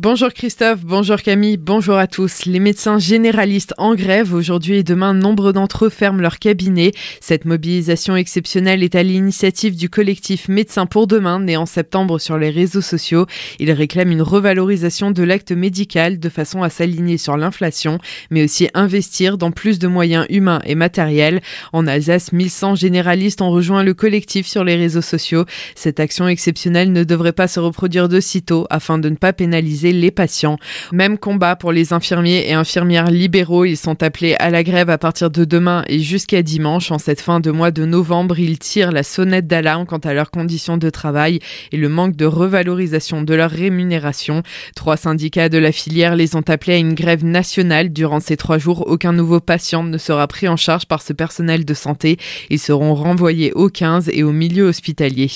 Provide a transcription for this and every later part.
Bonjour Christophe, bonjour Camille, bonjour à tous. Les médecins généralistes en grève aujourd'hui et demain, nombre d'entre eux ferment leur cabinet. Cette mobilisation exceptionnelle est à l'initiative du collectif Médecins pour demain, né en septembre sur les réseaux sociaux. Il réclame une revalorisation de l'acte médical de façon à s'aligner sur l'inflation, mais aussi investir dans plus de moyens humains et matériels. En Alsace, 1100 généralistes ont rejoint le collectif sur les réseaux sociaux. Cette action exceptionnelle ne devrait pas se reproduire de sitôt afin de ne pas pénaliser les patients. Même combat pour les infirmiers et infirmières libéraux. Ils sont appelés à la grève à partir de demain et jusqu'à dimanche. En cette fin de mois de novembre, ils tirent la sonnette d'alarme quant à leurs conditions de travail et le manque de revalorisation de leur rémunération. Trois syndicats de la filière les ont appelés à une grève nationale. Durant ces trois jours, aucun nouveau patient ne sera pris en charge par ce personnel de santé. Ils seront renvoyés au 15 et au milieu hospitalier.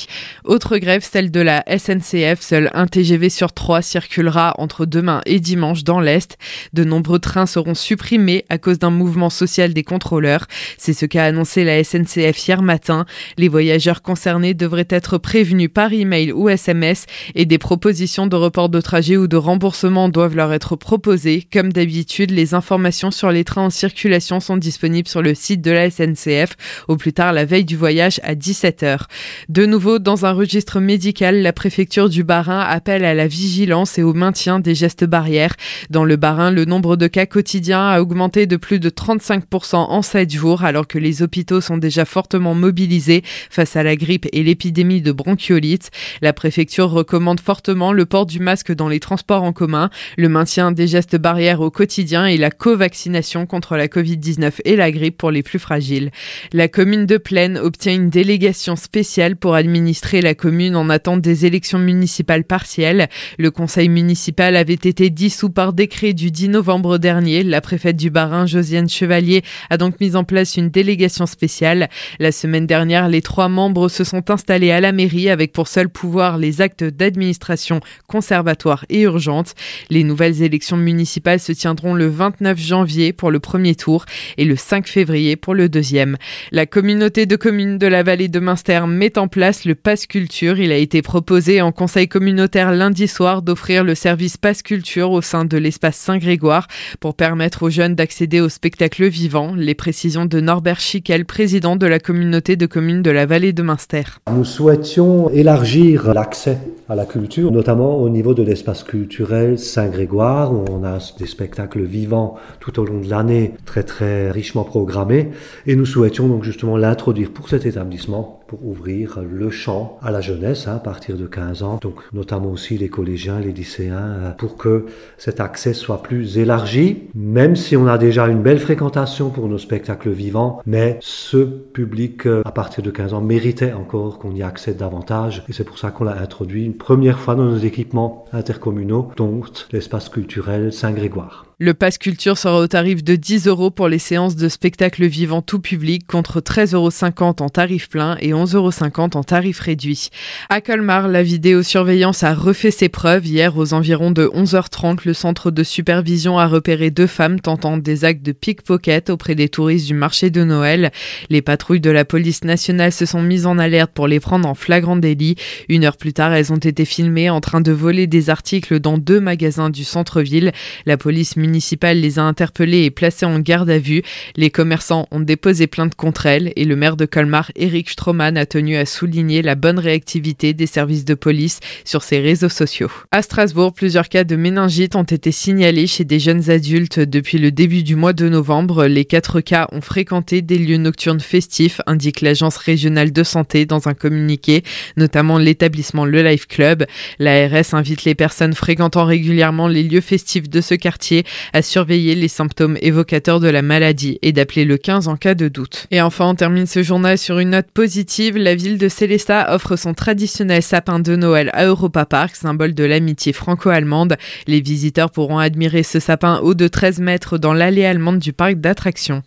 Autre grève, celle de la SNCF. Seul un TGV sur trois circulera entre demain et dimanche dans l'Est. De nombreux trains seront supprimés à cause d'un mouvement social des contrôleurs. C'est ce qu'a annoncé la SNCF hier matin. Les voyageurs concernés devraient être prévenus par email ou SMS et des propositions de report de trajet ou de remboursement doivent leur être proposées. Comme d'habitude, les informations sur les trains en circulation sont disponibles sur le site de la SNCF au plus tard la veille du voyage à 17h. De nouveau, dans un registre médical, la préfecture du Bas-Rhin appelle à la vigilance et au maintien des gestes barrières. Dans le Bas-Rhin, le nombre de cas quotidiens a augmenté de plus de 35% en 7 jours, alors que les hôpitaux sont déjà fortement mobilisés face à la grippe et l'épidémie de bronchiolite. La préfecture recommande fortement le port du masque dans les transports en commun, le maintien des gestes barrières au quotidien et la co-vaccination contre la Covid-19 et la grippe pour les plus fragiles. La commune de Plaine obtient une délégation spéciale pour administrer la commune en attente des élections municipales partielles. Le conseil municipal avait été dissous par décret du 10 novembre dernier. La préfète du Bas-Rhin, Josiane Chevalier, a donc mis en place une délégation spéciale. La semaine dernière, les trois membres se sont installés à la mairie avec pour seul pouvoir les actes d'administration conservatoire et urgente. Les nouvelles élections municipales se tiendront le 29 janvier pour le premier tour et le 5 février pour le deuxième. La communauté de communes de la vallée de Münster met en place le Pass Culture. Il a été proposé en conseil communautaire lundi soir d'offrir le service service Passe Culture au sein de l'espace Saint-Grégoire pour permettre aux jeunes d'accéder au spectacle vivant. Les précisions de Norbert Schickel, président de la communauté de communes de la vallée de Münster. Nous souhaitions élargir l'accès à la culture, notamment au niveau de l'espace culturel Saint-Grégoire, où on a des spectacles vivants tout au long de l'année, très très richement programmés. Et nous souhaitions donc justement l'introduire pour cet établissement, pour ouvrir le champ à la jeunesse hein, à partir de 15 ans, donc notamment aussi les collégiens, les lycéens, euh, pour que cet accès soit plus élargi, même si on a déjà une belle fréquentation pour nos spectacles vivants, mais ce public euh, à partir de 15 ans méritait encore qu'on y accède davantage, et c'est pour ça qu'on l'a introduit première fois dans nos équipements intercommunaux, dont l'espace culturel Saint-Grégoire. Le pass culture sera au tarif de 10 euros pour les séances de spectacle vivant tout public contre 13,50 euros en tarif plein et 11,50 euros en tarif réduit. À Colmar, la vidéosurveillance a refait ses preuves. Hier, aux environs de 11h30, le centre de supervision a repéré deux femmes tentant des actes de pickpocket auprès des touristes du marché de Noël. Les patrouilles de la police nationale se sont mises en alerte pour les prendre en flagrant délit. Une heure plus tard, elles ont été filmées en train de voler des articles dans deux magasins du centre-ville. La police les a interpellées et placées en garde à vue. Les commerçants ont déposé plainte contre elles et le maire de Colmar, Eric Stroman, a tenu à souligner la bonne réactivité des services de police sur ses réseaux sociaux. À Strasbourg, plusieurs cas de méningite ont été signalés chez des jeunes adultes depuis le début du mois de novembre. Les quatre cas ont fréquenté des lieux nocturnes festifs, indique l'agence régionale de santé dans un communiqué, notamment l'établissement Le Life Club. L'ARS invite les personnes fréquentant régulièrement les lieux festifs de ce quartier à surveiller les symptômes évocateurs de la maladie et d'appeler le 15 en cas de doute. Et enfin, on termine ce journal sur une note positive. La ville de Célestat offre son traditionnel sapin de Noël à Europa Park, symbole de l'amitié franco-allemande. Les visiteurs pourront admirer ce sapin haut de 13 mètres dans l'allée allemande du parc d'attractions.